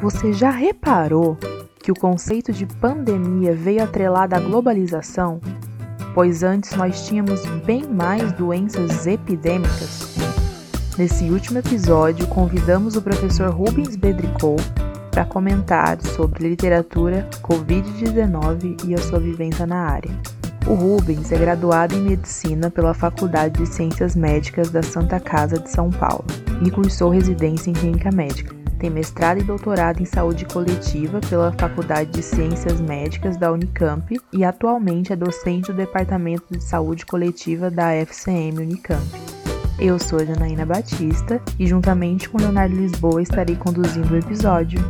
Você já reparou que o conceito de pandemia veio atrelado à globalização? Pois antes nós tínhamos bem mais doenças epidêmicas. Nesse último episódio, convidamos o professor Rubens Bedricou para comentar sobre literatura, Covid-19 e a sua vivência na área. O Rubens é graduado em Medicina pela Faculdade de Ciências Médicas da Santa Casa de São Paulo e cursou residência em Clínica Médica. Tem mestrado e doutorado em saúde coletiva pela Faculdade de Ciências Médicas da Unicamp e atualmente é docente do Departamento de Saúde Coletiva da FCM Unicamp. Eu sou a Janaína Batista e, juntamente com Leonardo Lisboa, estarei conduzindo o episódio.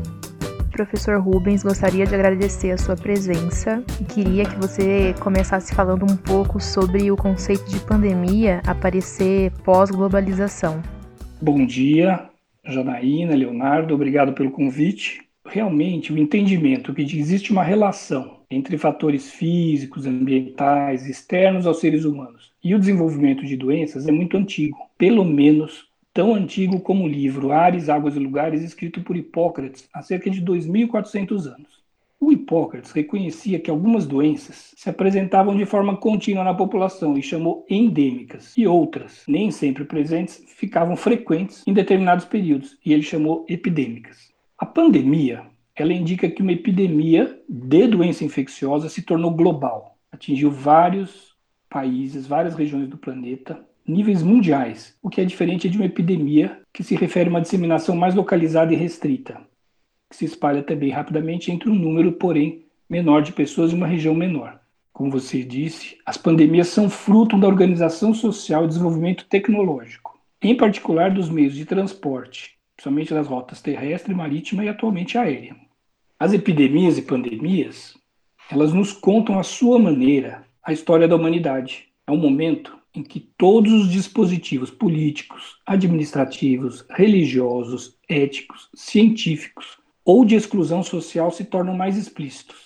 Professor Rubens, gostaria de agradecer a sua presença e queria que você começasse falando um pouco sobre o conceito de pandemia aparecer pós-globalização. Bom dia, Janaína, Leonardo, obrigado pelo convite. Realmente, o entendimento que existe uma relação entre fatores físicos, ambientais, externos aos seres humanos e o desenvolvimento de doenças é muito antigo, pelo menos tão antigo como o livro Ares, Águas e Lugares, escrito por Hipócrates há cerca de 2.400 anos. O Hipócrates reconhecia que algumas doenças se apresentavam de forma contínua na população e chamou endêmicas, e outras, nem sempre presentes, ficavam frequentes em determinados períodos, e ele chamou epidêmicas. A pandemia, ela indica que uma epidemia de doença infecciosa se tornou global, atingiu vários países, várias regiões do planeta, níveis mundiais, o que é diferente de uma epidemia que se refere a uma disseminação mais localizada e restrita que se espalha também rapidamente entre um número, porém, menor de pessoas em uma região menor. Como você disse, as pandemias são fruto da organização social e desenvolvimento tecnológico, em particular dos meios de transporte, principalmente das rotas terrestre, marítima e atualmente aérea. As epidemias e pandemias, elas nos contam à sua maneira a história da humanidade. É um momento em que todos os dispositivos políticos, administrativos, religiosos, éticos, científicos ou de exclusão social se tornam mais explícitos.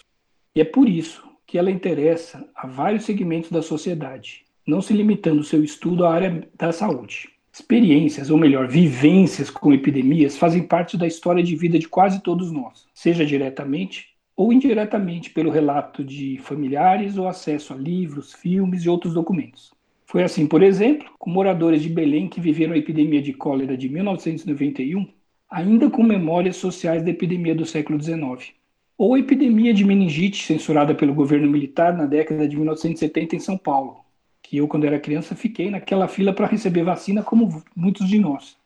E é por isso que ela interessa a vários segmentos da sociedade, não se limitando seu estudo à área da saúde. Experiências, ou melhor, vivências com epidemias fazem parte da história de vida de quase todos nós, seja diretamente ou indiretamente pelo relato de familiares ou acesso a livros, filmes e outros documentos. Foi assim, por exemplo, com moradores de Belém que viveram a epidemia de cólera de 1991 ainda com memórias sociais da epidemia do século XIX. Ou a epidemia de meningite censurada pelo governo militar na década de 1970 em São Paulo, que eu, quando era criança, fiquei naquela fila para receber vacina, como muitos de nós.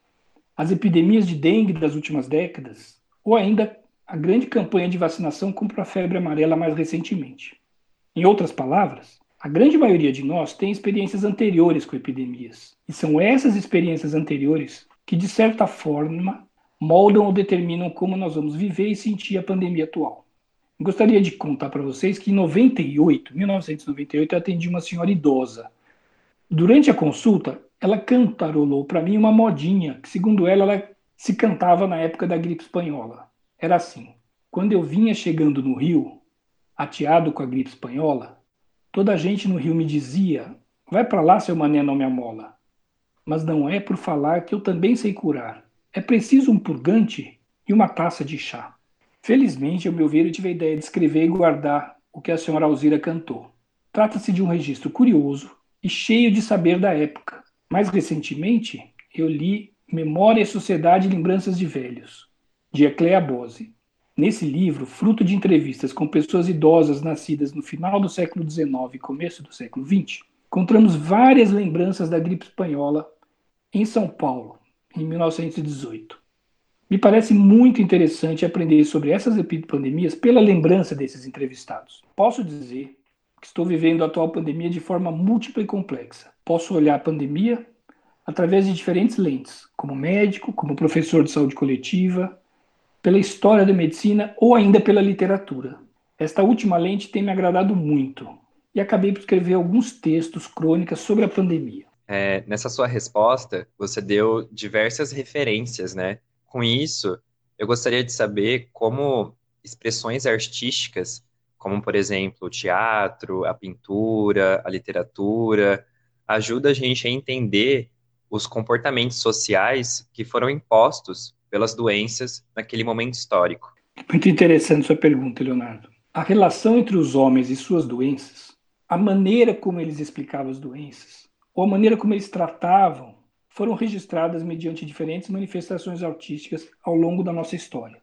As epidemias de dengue das últimas décadas, ou ainda a grande campanha de vacinação contra a febre amarela mais recentemente. Em outras palavras, a grande maioria de nós tem experiências anteriores com epidemias. E são essas experiências anteriores que, de certa forma, moldam ou determinam como nós vamos viver e sentir a pandemia atual. Gostaria de contar para vocês que em 98, 1998, eu atendi uma senhora idosa. Durante a consulta, ela cantarolou para mim uma modinha que, segundo ela, ela se cantava na época da gripe espanhola. Era assim: quando eu vinha chegando no Rio, ateado com a gripe espanhola, toda a gente no Rio me dizia: vai para lá, seu mané não me amola. Mas não é por falar que eu também sei curar. É preciso um purgante e uma taça de chá. Felizmente, ao meu ver, eu tive a ideia de escrever e guardar o que a senhora Alzira cantou. Trata-se de um registro curioso e cheio de saber da época. Mais recentemente, eu li Memória, Sociedade e Lembranças de Velhos, de Eclea Bose. Nesse livro, fruto de entrevistas com pessoas idosas nascidas no final do século XIX e começo do século XX, encontramos várias lembranças da gripe espanhola em São Paulo, em 1918. Me parece muito interessante aprender sobre essas epidemias pela lembrança desses entrevistados. Posso dizer que estou vivendo a atual pandemia de forma múltipla e complexa. Posso olhar a pandemia através de diferentes lentes, como médico, como professor de saúde coletiva, pela história da medicina ou ainda pela literatura. Esta última lente tem me agradado muito e acabei por escrever alguns textos, crônicas sobre a pandemia. É, nessa sua resposta, você deu diversas referências, né? Com isso, eu gostaria de saber como expressões artísticas, como por exemplo o teatro, a pintura, a literatura, ajuda a gente a entender os comportamentos sociais que foram impostos pelas doenças naquele momento histórico. Muito interessante sua pergunta, Leonardo. A relação entre os homens e suas doenças, a maneira como eles explicavam as doenças, ou a maneira como eles tratavam, foram registradas mediante diferentes manifestações artísticas ao longo da nossa história.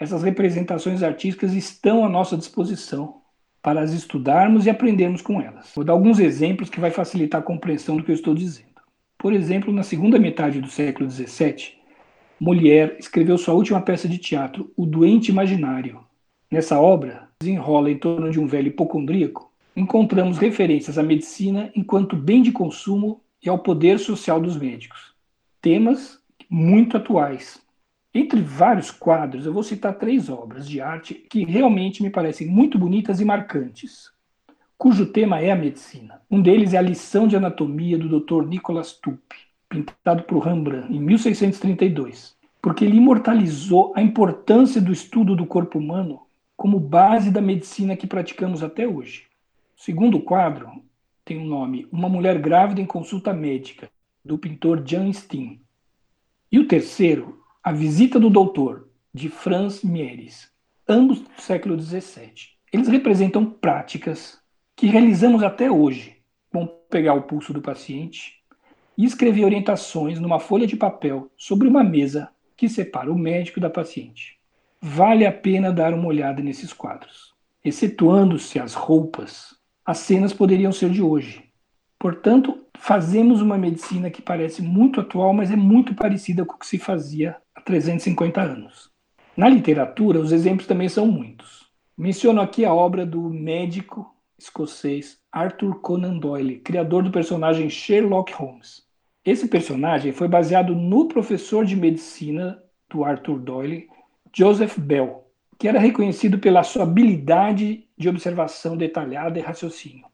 Essas representações artísticas estão à nossa disposição para as estudarmos e aprendermos com elas. Vou dar alguns exemplos que vai facilitar a compreensão do que eu estou dizendo. Por exemplo, na segunda metade do século XVII, Molière escreveu sua última peça de teatro, O Doente Imaginário. Nessa obra, desenrola em torno de um velho hipocondríaco, encontramos referências à medicina enquanto bem de consumo e ao poder social dos médicos. Temas muito atuais. Entre vários quadros, eu vou citar três obras de arte que realmente me parecem muito bonitas e marcantes, cujo tema é a medicina. Um deles é a lição de anatomia do Dr. Nicolas Tupi pintado por Rembrandt em 1632, porque ele imortalizou a importância do estudo do corpo humano como base da medicina que praticamos até hoje. O segundo quadro tem o um nome Uma Mulher Grávida em Consulta Médica, do pintor Jean Steen. E o terceiro, A Visita do Doutor, de Franz Mieres, ambos do século XVII. Eles representam práticas que realizamos até hoje. Vamos pegar o pulso do paciente, e escrever orientações numa folha de papel sobre uma mesa que separa o médico da paciente. Vale a pena dar uma olhada nesses quadros. Excetuando-se as roupas, as cenas poderiam ser de hoje. Portanto, fazemos uma medicina que parece muito atual, mas é muito parecida com o que se fazia há 350 anos. Na literatura, os exemplos também são muitos. Menciono aqui a obra do médico escocês Arthur Conan Doyle, criador do personagem Sherlock Holmes. Esse personagem foi baseado no professor de medicina do Arthur Doyle, Joseph Bell, que era reconhecido pela sua habilidade de observação detalhada e raciocínio.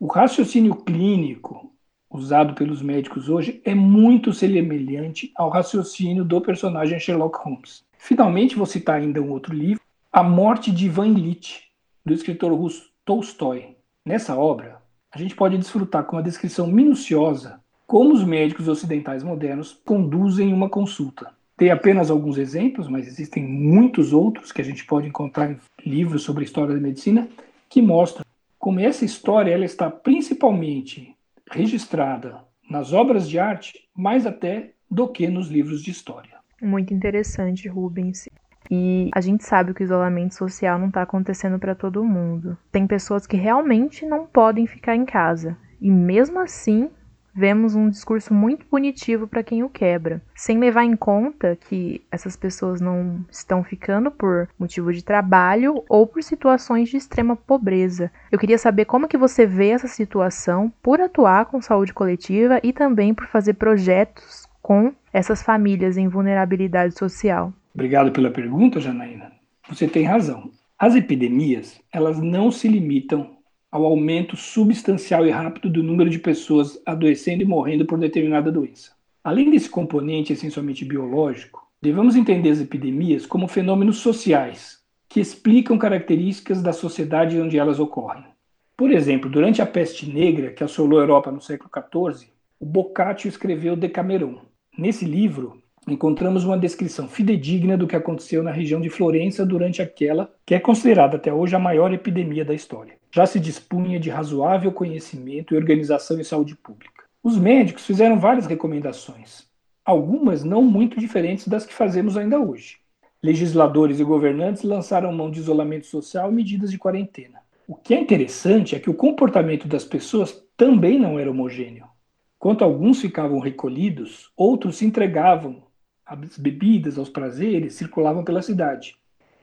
O raciocínio clínico usado pelos médicos hoje é muito semelhante ao raciocínio do personagem Sherlock Holmes. Finalmente, vou citar ainda um outro livro, A Morte de Ivan Illich, do escritor russo Tolstói. Nessa obra, a gente pode desfrutar com uma descrição minuciosa como os médicos ocidentais modernos conduzem uma consulta. Tem apenas alguns exemplos, mas existem muitos outros que a gente pode encontrar em livros sobre a história da medicina que mostram como essa história ela está principalmente registrada nas obras de arte, mais até do que nos livros de história. Muito interessante, Rubens. E a gente sabe que o isolamento social não está acontecendo para todo mundo. Tem pessoas que realmente não podem ficar em casa. E mesmo assim, vemos um discurso muito punitivo para quem o quebra, sem levar em conta que essas pessoas não estão ficando por motivo de trabalho ou por situações de extrema pobreza. Eu queria saber como que você vê essa situação por atuar com saúde coletiva e também por fazer projetos com essas famílias em vulnerabilidade social. Obrigado pela pergunta, Janaína. Você tem razão. As epidemias, elas não se limitam ao aumento substancial e rápido do número de pessoas adoecendo e morrendo por determinada doença. Além desse componente essencialmente biológico, devemos entender as epidemias como fenômenos sociais que explicam características da sociedade onde elas ocorrem. Por exemplo, durante a peste negra que assolou a Europa no século XIV, o Boccaccio escreveu Decameron. Nesse livro, encontramos uma descrição fidedigna do que aconteceu na região de Florença durante aquela que é considerada até hoje a maior epidemia da história. Já se dispunha de razoável conhecimento e organização em saúde pública. Os médicos fizeram várias recomendações, algumas não muito diferentes das que fazemos ainda hoje. Legisladores e governantes lançaram mão de isolamento social e medidas de quarentena. O que é interessante é que o comportamento das pessoas também não era homogêneo. Enquanto alguns ficavam recolhidos, outros se entregavam as bebidas, aos prazeres, circulavam pela cidade.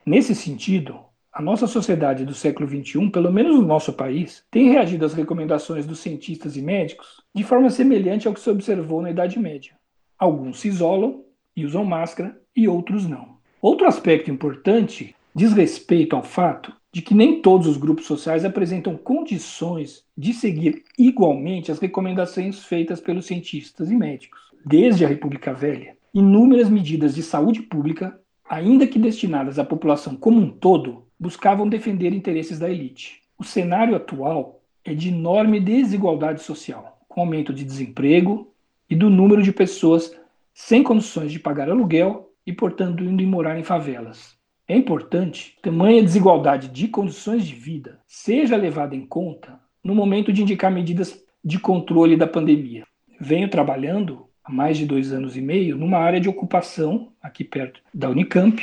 Nesse sentido, a nossa sociedade do século XXI, pelo menos no nosso país, tem reagido às recomendações dos cientistas e médicos de forma semelhante ao que se observou na Idade Média. Alguns se isolam e usam máscara e outros não. Outro aspecto importante diz respeito ao fato de que nem todos os grupos sociais apresentam condições de seguir igualmente as recomendações feitas pelos cientistas e médicos. Desde a República Velha, inúmeras medidas de saúde pública, ainda que destinadas à população como um todo, buscavam defender interesses da elite. O cenário atual é de enorme desigualdade social, com aumento de desemprego e do número de pessoas sem condições de pagar aluguel e, portanto, indo morar em favelas. É importante tamanha desigualdade de condições de vida seja levada em conta no momento de indicar medidas de controle da pandemia. Venho trabalhando há mais de dois anos e meio numa área de ocupação aqui perto da Unicamp,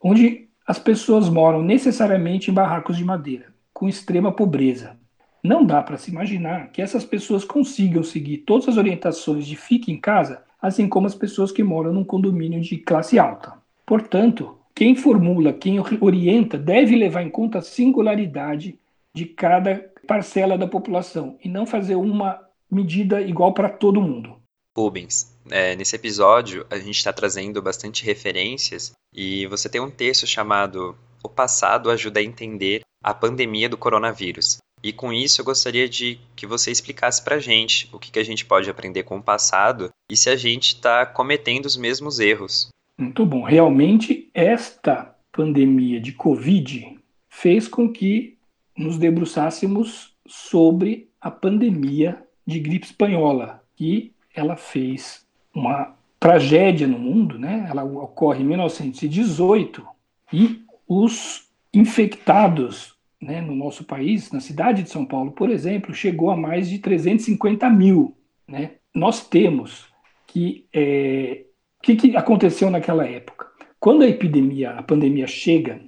onde as pessoas moram necessariamente em barracos de madeira, com extrema pobreza. Não dá para se imaginar que essas pessoas consigam seguir todas as orientações de fique em casa, assim como as pessoas que moram num condomínio de classe alta. Portanto, quem formula, quem orienta, deve levar em conta a singularidade de cada parcela da população e não fazer uma medida igual para todo mundo. Rubens, é, nesse episódio a gente está trazendo bastante referências e você tem um texto chamado O Passado Ajuda a Entender a Pandemia do Coronavírus. E com isso eu gostaria de que você explicasse para a gente o que, que a gente pode aprender com o passado e se a gente está cometendo os mesmos erros. Muito bom. Realmente, esta pandemia de Covid fez com que nos debruçássemos sobre a pandemia de gripe espanhola, que ela fez uma tragédia no mundo, né? Ela ocorre em 1918 e os infectados né, no nosso país, na cidade de São Paulo, por exemplo, chegou a mais de 350 mil. Né? Nós temos que. É, o que, que aconteceu naquela época? Quando a epidemia, a pandemia chega,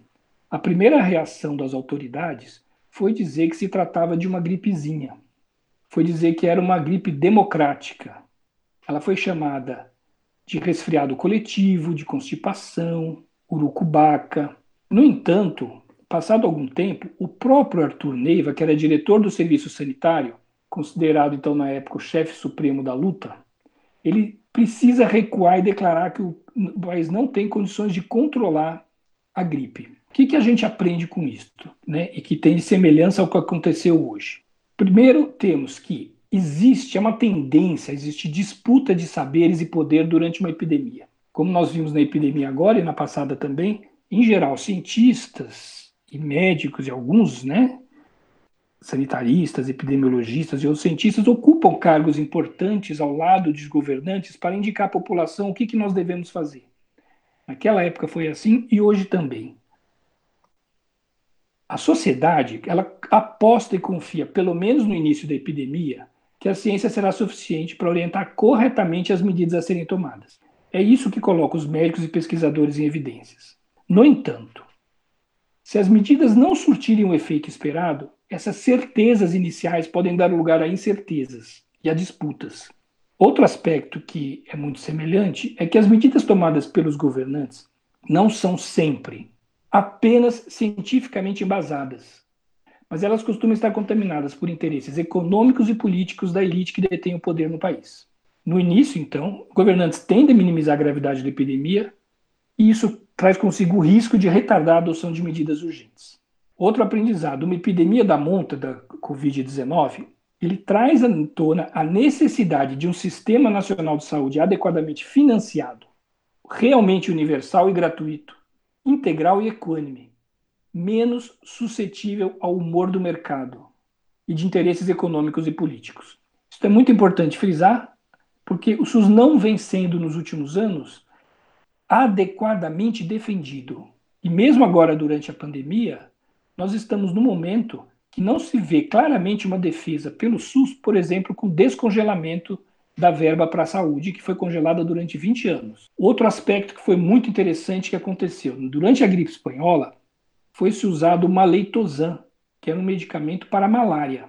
a primeira reação das autoridades foi dizer que se tratava de uma gripezinha. Foi dizer que era uma gripe democrática. Ela foi chamada de resfriado coletivo, de constipação, urucubaca. No entanto, Passado algum tempo, o próprio Arthur Neiva, que era diretor do serviço sanitário, considerado então na época o chefe supremo da luta, ele precisa recuar e declarar que o país não tem condições de controlar a gripe. O que, que a gente aprende com isto? Né? E que tem semelhança ao que aconteceu hoje. Primeiro, temos que existe é uma tendência, existe disputa de saberes e poder durante uma epidemia. Como nós vimos na epidemia agora e na passada também, em geral, cientistas, e médicos e alguns, né, sanitaristas, epidemiologistas e outros cientistas ocupam cargos importantes ao lado dos governantes para indicar à população o que, que nós devemos fazer. Naquela época foi assim e hoje também. A sociedade, ela aposta e confia, pelo menos no início da epidemia, que a ciência será suficiente para orientar corretamente as medidas a serem tomadas. É isso que coloca os médicos e pesquisadores em evidências. No entanto, se as medidas não surtirem o efeito esperado, essas certezas iniciais podem dar lugar a incertezas e a disputas. Outro aspecto que é muito semelhante é que as medidas tomadas pelos governantes não são sempre apenas cientificamente embasadas, mas elas costumam estar contaminadas por interesses econômicos e políticos da elite que detém o poder no país. No início, então, governantes tendem a minimizar a gravidade da epidemia, e isso traz consigo o risco de retardar a adoção de medidas urgentes. Outro aprendizado, uma epidemia da monta da Covid-19, ele traz à tona a necessidade de um sistema nacional de saúde adequadamente financiado, realmente universal e gratuito, integral e equânime, menos suscetível ao humor do mercado e de interesses econômicos e políticos. Isso é muito importante frisar, porque o SUS não vem sendo nos últimos anos adequadamente defendido. E mesmo agora, durante a pandemia, nós estamos no momento que não se vê claramente uma defesa pelo SUS, por exemplo, com descongelamento da verba para a saúde, que foi congelada durante 20 anos. Outro aspecto que foi muito interessante que aconteceu, durante a gripe espanhola, foi-se usado o maleitozan, que era um medicamento para a malária,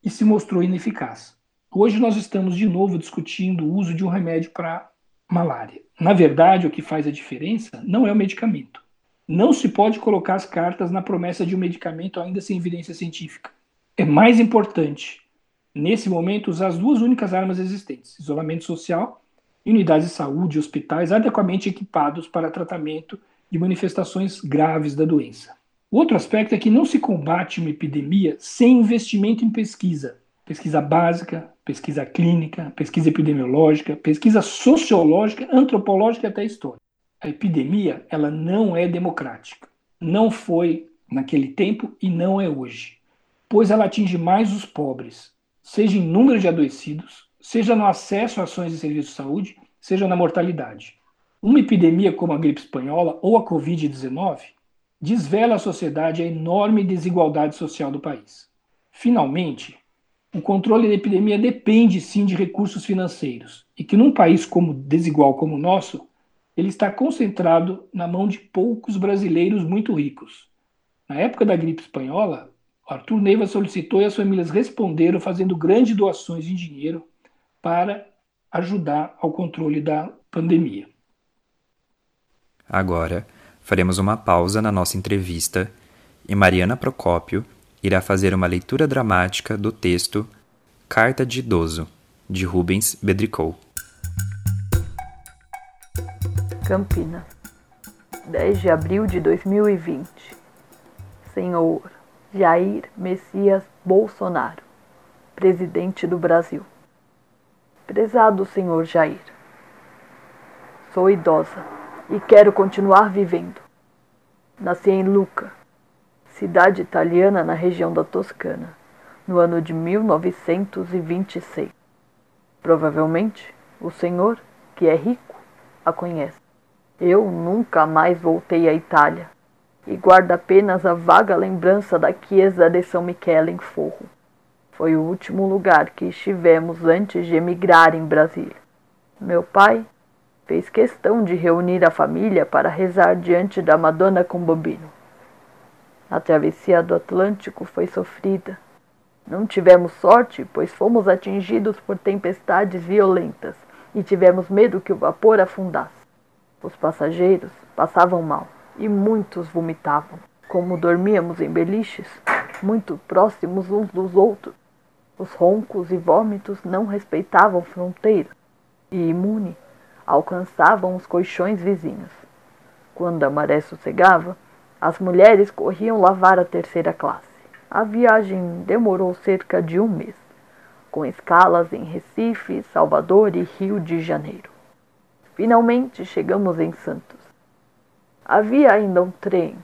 e se mostrou ineficaz. Hoje nós estamos de novo discutindo o uso de um remédio para malária. Na verdade, o que faz a diferença não é o medicamento. Não se pode colocar as cartas na promessa de um medicamento ainda sem evidência científica. É mais importante, nesse momento, usar as duas únicas armas existentes: isolamento social e unidades de saúde hospitais adequadamente equipados para tratamento de manifestações graves da doença. Outro aspecto é que não se combate uma epidemia sem investimento em pesquisa, pesquisa básica, pesquisa clínica, pesquisa epidemiológica, pesquisa sociológica, antropológica e até histórica. A epidemia, ela não é democrática. Não foi naquele tempo e não é hoje, pois ela atinge mais os pobres, seja em número de adoecidos, seja no acesso a ações de serviço de saúde, seja na mortalidade. Uma epidemia como a gripe espanhola ou a Covid-19 desvela à sociedade a enorme desigualdade social do país. Finalmente, o controle da epidemia depende sim de recursos financeiros e que num país como desigual como o nosso, ele está concentrado na mão de poucos brasileiros muito ricos. Na época da gripe espanhola, Arthur Neiva solicitou e as famílias responderam fazendo grandes doações de dinheiro para ajudar ao controle da pandemia. Agora, faremos uma pausa na nossa entrevista e Mariana Procópio irá fazer uma leitura dramática do texto Carta de Idoso, de Rubens Bedricou. Campinas, 10 de abril de 2020. Senhor Jair Messias Bolsonaro, presidente do Brasil. Prezado senhor Jair, sou idosa e quero continuar vivendo. Nasci em Lucca, cidade italiana na região da Toscana, no ano de 1926. Provavelmente o senhor, que é rico, a conhece. Eu nunca mais voltei à Itália e guardo apenas a vaga lembrança da Chiesa de São Michele em Forro. Foi o último lugar que estivemos antes de emigrar em Brasília. Meu pai fez questão de reunir a família para rezar diante da Madonna com bobino. A travessia do Atlântico foi sofrida. Não tivemos sorte, pois fomos atingidos por tempestades violentas e tivemos medo que o vapor afundasse. Os passageiros passavam mal e muitos vomitavam. Como dormíamos em beliches, muito próximos uns dos outros, os roncos e vômitos não respeitavam fronteiras e, imune, alcançavam os colchões vizinhos. Quando a maré sossegava, as mulheres corriam lavar a terceira classe. A viagem demorou cerca de um mês, com escalas em Recife, Salvador e Rio de Janeiro. Finalmente chegamos em Santos. Havia ainda um trem,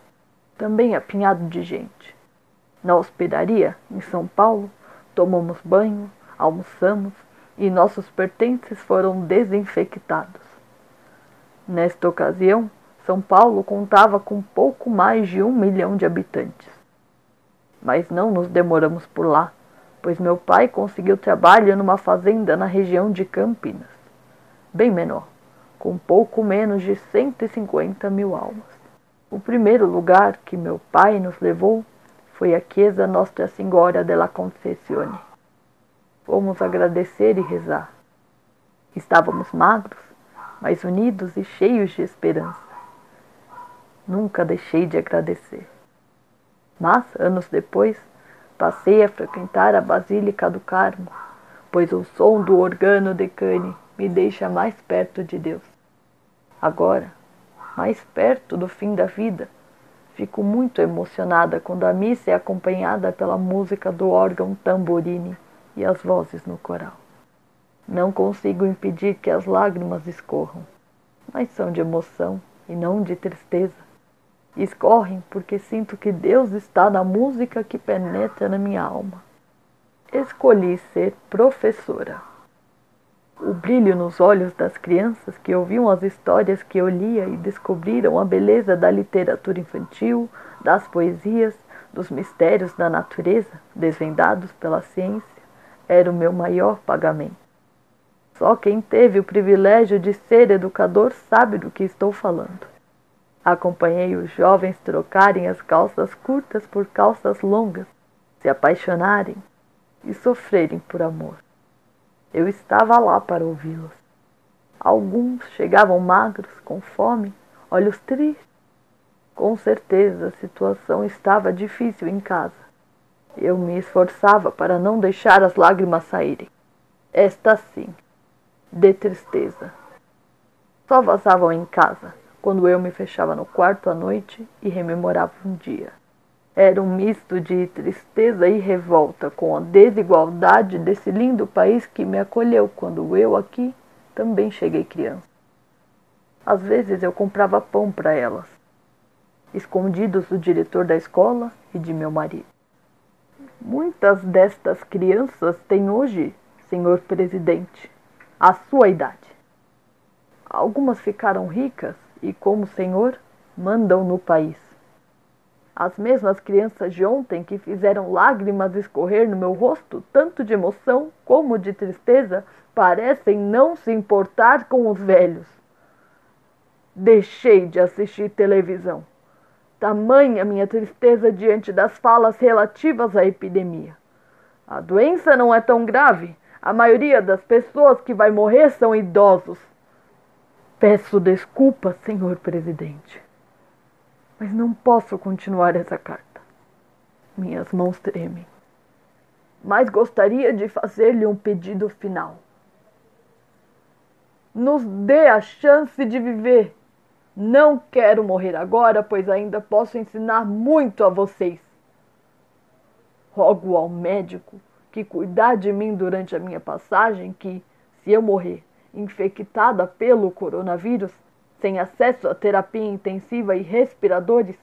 também apinhado de gente. Na hospedaria, em São Paulo, tomamos banho, almoçamos e nossos pertences foram desinfectados. Nesta ocasião, são Paulo contava com pouco mais de um milhão de habitantes. Mas não nos demoramos por lá, pois meu pai conseguiu trabalho numa fazenda na região de Campinas, bem menor, com pouco menos de 150 mil almas. O primeiro lugar que meu pai nos levou foi a Chiesa Nostra Senhora della Concessione. Fomos agradecer e rezar. Estávamos magros, mas unidos e cheios de esperança. Nunca deixei de agradecer. Mas, anos depois, passei a frequentar a Basílica do Carmo, pois o som do organo de cane me deixa mais perto de Deus. Agora, mais perto do fim da vida, fico muito emocionada quando a missa é acompanhada pela música do órgão tamborini e as vozes no coral. Não consigo impedir que as lágrimas escorram, mas são de emoção e não de tristeza escorrem porque sinto que Deus está na música que penetra na minha alma. Escolhi ser professora. O brilho nos olhos das crianças que ouviam as histórias que eu lia e descobriram a beleza da literatura infantil, das poesias, dos mistérios da natureza desvendados pela ciência, era o meu maior pagamento. Só quem teve o privilégio de ser educador sabe do que estou falando. Acompanhei os jovens trocarem as calças curtas por calças longas, se apaixonarem e sofrerem por amor. Eu estava lá para ouvi-los. Alguns chegavam magros, com fome, olhos tristes. Com certeza a situação estava difícil em casa. Eu me esforçava para não deixar as lágrimas saírem. Esta sim, de tristeza. Só vazavam em casa quando eu me fechava no quarto à noite e rememorava um dia. Era um misto de tristeza e revolta com a desigualdade desse lindo país que me acolheu quando eu aqui também cheguei criança. Às vezes eu comprava pão para elas, escondidos do diretor da escola e de meu marido. Muitas destas crianças têm hoje, senhor presidente, a sua idade. Algumas ficaram ricas e, como senhor, mandam no país. As mesmas crianças de ontem que fizeram lágrimas escorrer no meu rosto, tanto de emoção como de tristeza, parecem não se importar com os velhos. Deixei de assistir televisão. Tamanha minha tristeza diante das falas relativas à epidemia. A doença não é tão grave. A maioria das pessoas que vai morrer são idosos. Peço desculpas, senhor presidente. Mas não posso continuar essa carta. Minhas mãos tremem. Mas gostaria de fazer-lhe um pedido final. Nos dê a chance de viver. Não quero morrer agora, pois ainda posso ensinar muito a vocês. Rogo ao médico que cuidar de mim durante a minha passagem que, se eu morrer infectada pelo coronavírus, sem acesso à terapia intensiva e respiradores,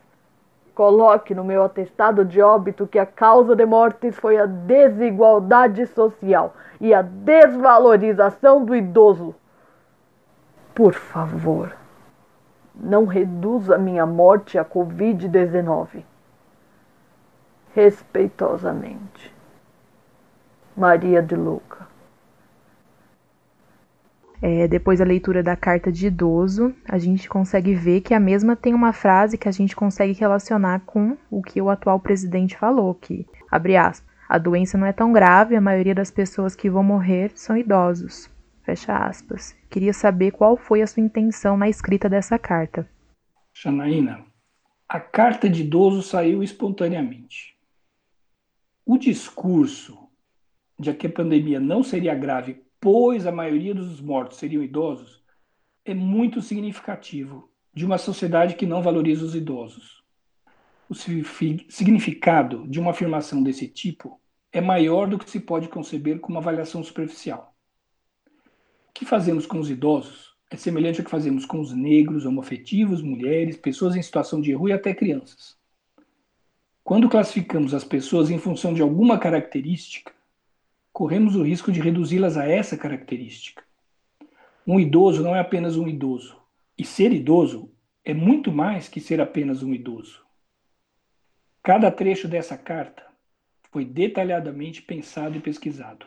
coloque no meu atestado de óbito que a causa de mortes foi a desigualdade social e a desvalorização do idoso. Por favor, não reduza minha morte à Covid-19. Respeitosamente, Maria de Luca. É, depois da leitura da carta de idoso, a gente consegue ver que a mesma tem uma frase que a gente consegue relacionar com o que o atual presidente falou, que, abre aspas, a doença não é tão grave, a maioria das pessoas que vão morrer são idosos. Fecha aspas. Queria saber qual foi a sua intenção na escrita dessa carta. Janaína, a carta de idoso saiu espontaneamente. O discurso de que a pandemia não seria grave pois a maioria dos mortos seriam idosos, é muito significativo de uma sociedade que não valoriza os idosos. O significado de uma afirmação desse tipo é maior do que se pode conceber com uma avaliação superficial. Que fazemos com os idosos é semelhante ao que fazemos com os negros, homoafetivos, mulheres, pessoas em situação de rua e até crianças. Quando classificamos as pessoas em função de alguma característica, corremos o risco de reduzi-las a essa característica. Um idoso não é apenas um idoso, e ser idoso é muito mais que ser apenas um idoso. Cada trecho dessa carta foi detalhadamente pensado e pesquisado.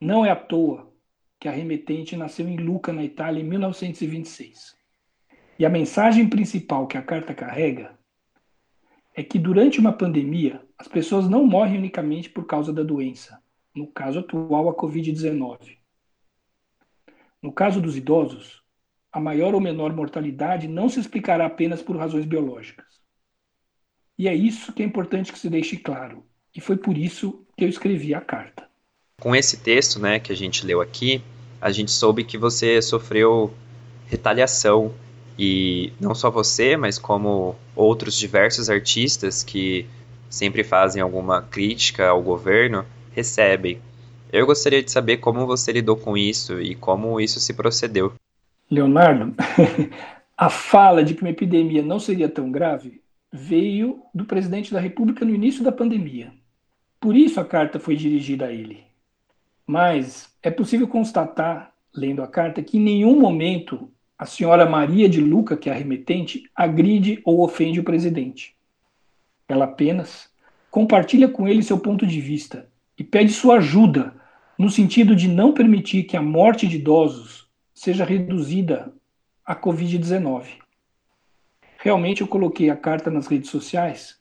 Não é à toa que a remetente nasceu em Luca, na Itália, em 1926. E a mensagem principal que a carta carrega é que durante uma pandemia, as pessoas não morrem unicamente por causa da doença, no caso atual, a Covid-19. No caso dos idosos, a maior ou menor mortalidade não se explicará apenas por razões biológicas. E é isso que é importante que se deixe claro, e foi por isso que eu escrevi a carta. Com esse texto, né, que a gente leu aqui, a gente soube que você sofreu retaliação e não só você, mas como outros diversos artistas que sempre fazem alguma crítica ao governo, recebem. Eu gostaria de saber como você lidou com isso e como isso se procedeu. Leonardo, a fala de que uma epidemia não seria tão grave veio do presidente da República no início da pandemia. Por isso a carta foi dirigida a ele. Mas é possível constatar, lendo a carta, que em nenhum momento a senhora Maria de Luca, que é a remetente, agride ou ofende o presidente. Ela apenas compartilha com ele seu ponto de vista e pede sua ajuda no sentido de não permitir que a morte de idosos seja reduzida à Covid-19. Realmente eu coloquei a carta nas redes sociais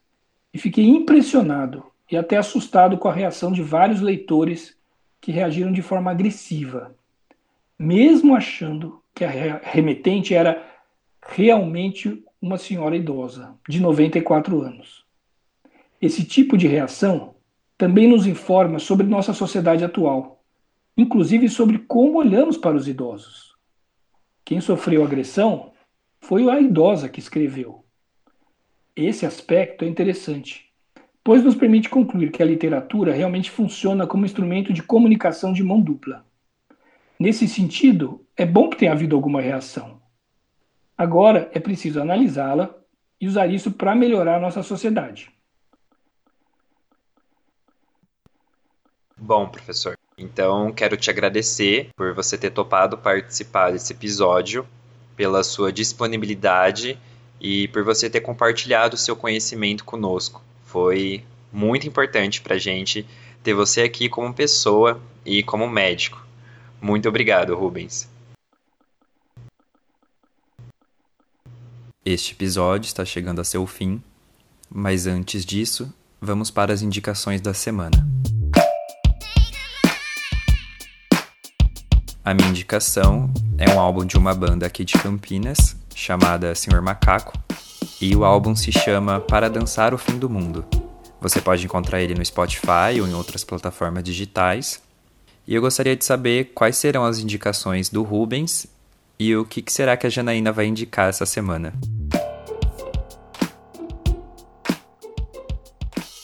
e fiquei impressionado e até assustado com a reação de vários leitores que reagiram de forma agressiva, mesmo achando que a remetente era realmente uma senhora idosa, de 94 anos. Esse tipo de reação também nos informa sobre nossa sociedade atual, inclusive sobre como olhamos para os idosos. Quem sofreu agressão foi a idosa que escreveu. Esse aspecto é interessante, pois nos permite concluir que a literatura realmente funciona como instrumento de comunicação de mão dupla. Nesse sentido, é bom que tenha havido alguma reação. Agora é preciso analisá-la e usar isso para melhorar a nossa sociedade. Bom, professor, Então, quero te agradecer por você ter topado participar desse episódio, pela sua disponibilidade e por você ter compartilhado seu conhecimento conosco. Foi muito importante para a gente ter você aqui como pessoa e como médico. Muito obrigado, Rubens. Este episódio está chegando a seu fim, mas antes disso, vamos para as indicações da semana. A minha indicação é um álbum de uma banda aqui de Campinas, chamada Senhor Macaco, e o álbum se chama Para Dançar o Fim do Mundo. Você pode encontrar ele no Spotify ou em outras plataformas digitais. E eu gostaria de saber quais serão as indicações do Rubens e o que será que a Janaína vai indicar essa semana.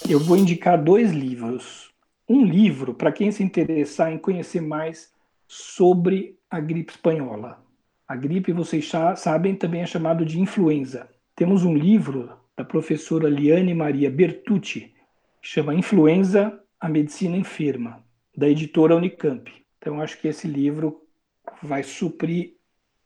Eu vou indicar dois livros. Um livro para quem se interessar em conhecer mais sobre a gripe espanhola. A gripe, vocês sabem, também é chamado de influenza. Temos um livro da professora Liane Maria Bertucci, que chama Influenza, a Medicina Enferma, da editora Unicamp. Então, acho que esse livro vai suprir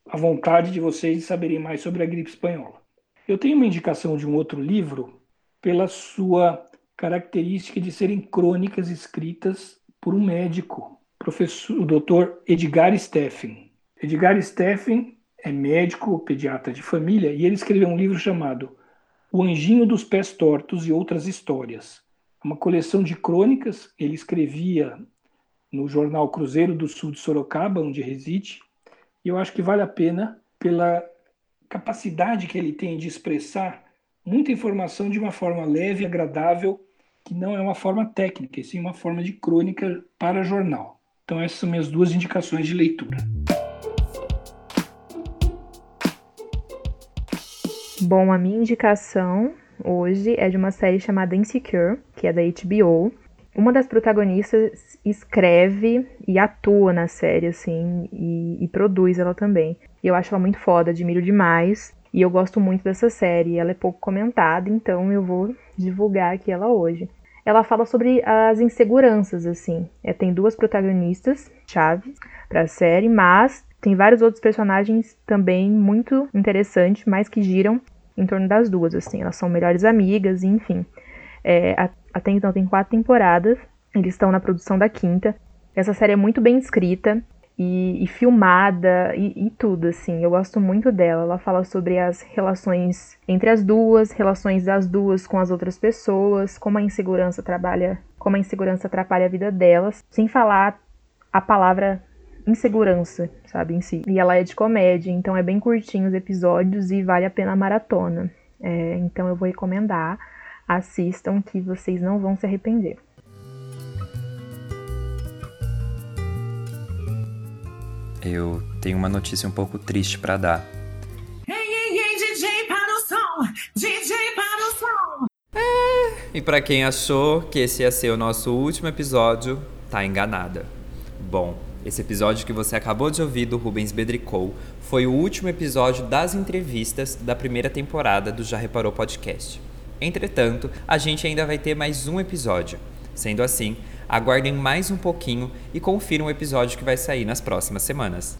a vontade de vocês de saberem mais sobre a gripe espanhola. Eu tenho uma indicação de um outro livro pela sua característica de serem crônicas escritas por um médico, professor, o Dr. Edgar Steffen. Edgar Steffen é médico, pediatra de família, e ele escreveu um livro chamado O Anjinho dos Pés Tortos e Outras Histórias. Uma coleção de crônicas, ele escrevia no jornal Cruzeiro do Sul de Sorocaba, onde reside, e eu acho que vale a pena pela capacidade que ele tem de expressar muita informação de uma forma leve, agradável, que não é uma forma técnica, e sim uma forma de crônica para jornal. Então essas são minhas duas indicações de leitura. Bom, a minha indicação hoje é de uma série chamada Insecure, que é da HBO. Uma das protagonistas escreve e atua na série, assim, e, e produz ela também. E eu acho ela muito foda, admiro demais. E eu gosto muito dessa série. Ela é pouco comentada, então eu vou divulgar aqui ela hoje. Ela fala sobre as inseguranças, assim. É, tem duas protagonistas chaves para a série, mas tem vários outros personagens também muito interessantes, mas que giram em torno das duas, assim. Elas são melhores amigas, enfim. É, até então tem quatro temporadas, eles estão na produção da quinta. Essa série é muito bem escrita e, e filmada e, e, tudo, assim. Eu gosto muito dela. Ela fala sobre as relações entre as duas, relações das duas com as outras pessoas, como a insegurança trabalha, como a insegurança atrapalha a vida delas, sem falar a palavra insegurança, sabe, em si. E ela é de comédia, então é bem curtinho os episódios e vale a pena a maratona. É, então eu vou recomendar, assistam que vocês não vão se arrepender. Eu tenho uma notícia um pouco triste para dar. Ei, ei, ei, DJ para o som! DJ para o som! É, e para quem achou que esse ia ser o nosso último episódio, tá enganada. Bom, esse episódio que você acabou de ouvir do Rubens Bedricou foi o último episódio das entrevistas da primeira temporada do Já Reparou Podcast. Entretanto, a gente ainda vai ter mais um episódio. Sendo assim, aguardem mais um pouquinho e confiram o episódio que vai sair nas próximas semanas.